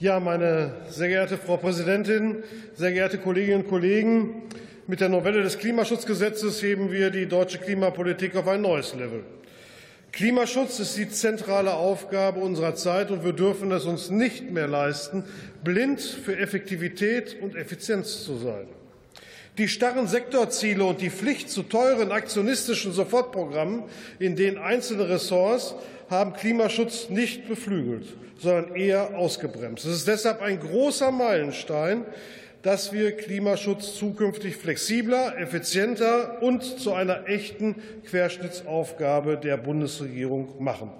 Ja, meine sehr geehrte Frau Präsidentin, sehr geehrte Kolleginnen und Kollegen! Mit der Novelle des Klimaschutzgesetzes heben wir die deutsche Klimapolitik auf ein neues Level. Klimaschutz ist die zentrale Aufgabe unserer Zeit, und wir dürfen es uns nicht mehr leisten, blind für Effektivität und Effizienz zu sein. Die starren Sektorziele und die Pflicht zu teuren aktionistischen Sofortprogrammen in den einzelnen Ressorts haben Klimaschutz nicht beflügelt, sondern eher ausgebremst. Es ist deshalb ein großer Meilenstein, dass wir Klimaschutz zukünftig flexibler, effizienter und zu einer echten Querschnittsaufgabe der Bundesregierung machen.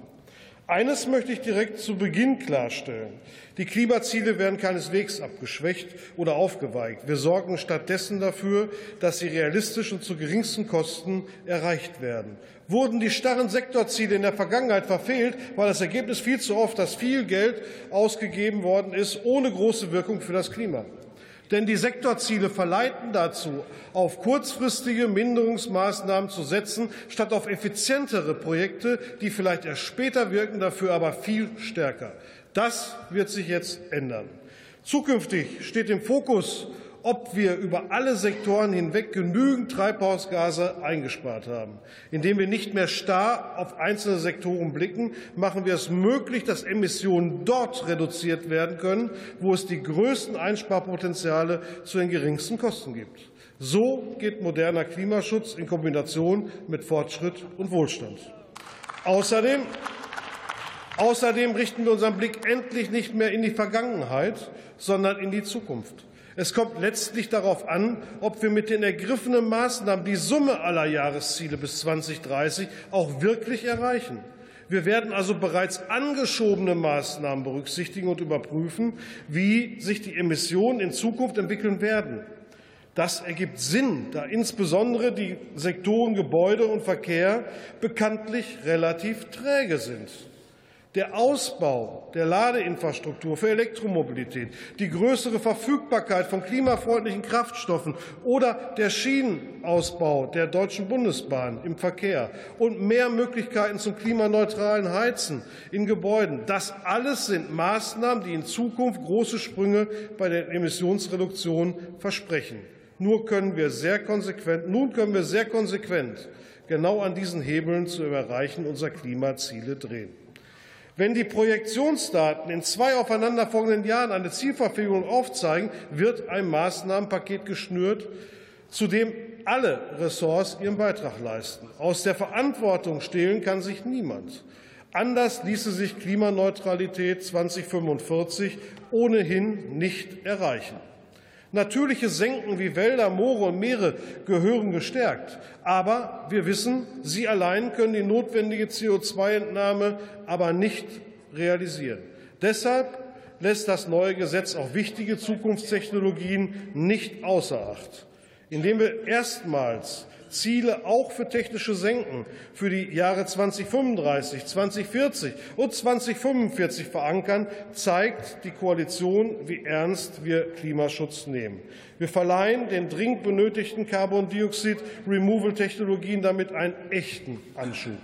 Eines möchte ich direkt zu Beginn klarstellen. Die Klimaziele werden keineswegs abgeschwächt oder aufgeweicht. Wir sorgen stattdessen dafür, dass sie realistisch und zu geringsten Kosten erreicht werden. Wurden die starren Sektorziele in der Vergangenheit verfehlt, war das Ergebnis viel zu oft, dass viel Geld ausgegeben worden ist, ohne große Wirkung für das Klima. Denn die Sektorziele verleiten dazu, auf kurzfristige Minderungsmaßnahmen zu setzen, statt auf effizientere Projekte, die vielleicht erst später wirken, dafür aber viel stärker. Das wird sich jetzt ändern. Zukünftig steht im Fokus ob wir über alle Sektoren hinweg genügend Treibhausgase eingespart haben. Indem wir nicht mehr starr auf einzelne Sektoren blicken, machen wir es möglich, dass Emissionen dort reduziert werden können, wo es die größten Einsparpotenziale zu den geringsten Kosten gibt. So geht moderner Klimaschutz in Kombination mit Fortschritt und Wohlstand. Außerdem Außerdem richten wir unseren Blick endlich nicht mehr in die Vergangenheit, sondern in die Zukunft. Es kommt letztlich darauf an, ob wir mit den ergriffenen Maßnahmen die Summe aller Jahresziele bis 2030 auch wirklich erreichen. Wir werden also bereits angeschobene Maßnahmen berücksichtigen und überprüfen, wie sich die Emissionen in Zukunft entwickeln werden. Das ergibt Sinn, da insbesondere die Sektoren Gebäude und Verkehr bekanntlich relativ träge sind. Der Ausbau der Ladeinfrastruktur für Elektromobilität, die größere Verfügbarkeit von klimafreundlichen Kraftstoffen oder der Schienenausbau der Deutschen Bundesbahn im Verkehr und mehr Möglichkeiten zum klimaneutralen Heizen in Gebäuden, das alles sind Maßnahmen, die in Zukunft große Sprünge bei der Emissionsreduktion versprechen. Nur können wir sehr konsequent, nun können wir sehr konsequent genau an diesen Hebeln zu Erreichen unserer Klimaziele drehen. Wenn die Projektionsdaten in zwei aufeinanderfolgenden Jahren eine Zielverfehlung aufzeigen, wird ein Maßnahmenpaket geschnürt, zu dem alle Ressorts ihren Beitrag leisten. Aus der Verantwortung stehlen kann sich niemand. Anders ließe sich Klimaneutralität 2045 ohnehin nicht erreichen. Natürliche Senken wie Wälder, Moore und Meere gehören gestärkt. Aber wir wissen, sie allein können die notwendige CO2-Entnahme aber nicht realisieren. Deshalb lässt das neue Gesetz auch wichtige Zukunftstechnologien nicht außer Acht. Indem wir erstmals Ziele auch für technische Senken für die Jahre 2035, 2040 und 2045 verankern, zeigt die Koalition, wie ernst wir Klimaschutz nehmen. Wir verleihen den dringend benötigten Carbon Dioxid Removal Technologien damit einen echten Anschub.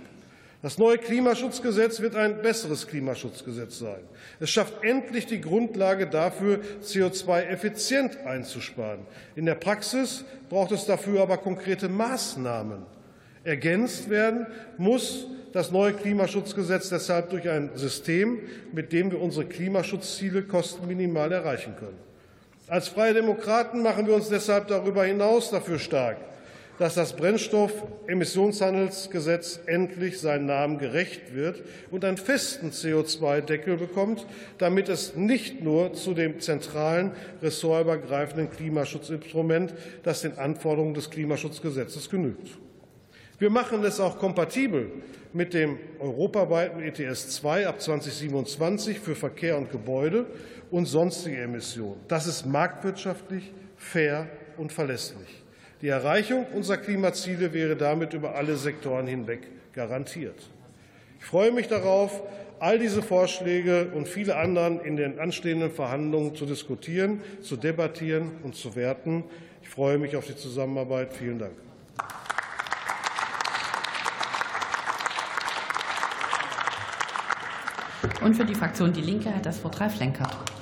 Das neue Klimaschutzgesetz wird ein besseres Klimaschutzgesetz sein. Es schafft endlich die Grundlage dafür, CO2 effizient einzusparen. In der Praxis braucht es dafür aber konkrete Maßnahmen. Ergänzt werden muss das neue Klimaschutzgesetz deshalb durch ein System, mit dem wir unsere Klimaschutzziele kostenminimal erreichen können. Als Freie Demokraten machen wir uns deshalb darüber hinaus dafür stark, dass das Brennstoffemissionshandelsgesetz endlich seinen Namen gerecht wird und einen festen CO2-Deckel bekommt, damit es nicht nur zu dem zentralen ressortübergreifenden Klimaschutzinstrument, das den Anforderungen des Klimaschutzgesetzes genügt. Wir machen es auch kompatibel mit dem europaweiten ETS 2 ab 2027 für Verkehr und Gebäude und sonstige Emissionen. Das ist marktwirtschaftlich, fair und verlässlich. Die Erreichung unserer Klimaziele wäre damit über alle Sektoren hinweg garantiert. Ich freue mich darauf, all diese Vorschläge und viele anderen in den anstehenden Verhandlungen zu diskutieren, zu debattieren und zu werten. Ich freue mich auf die Zusammenarbeit. Vielen Dank. Und für die Fraktion Die Linke hat das Wort Ralf Lenkert.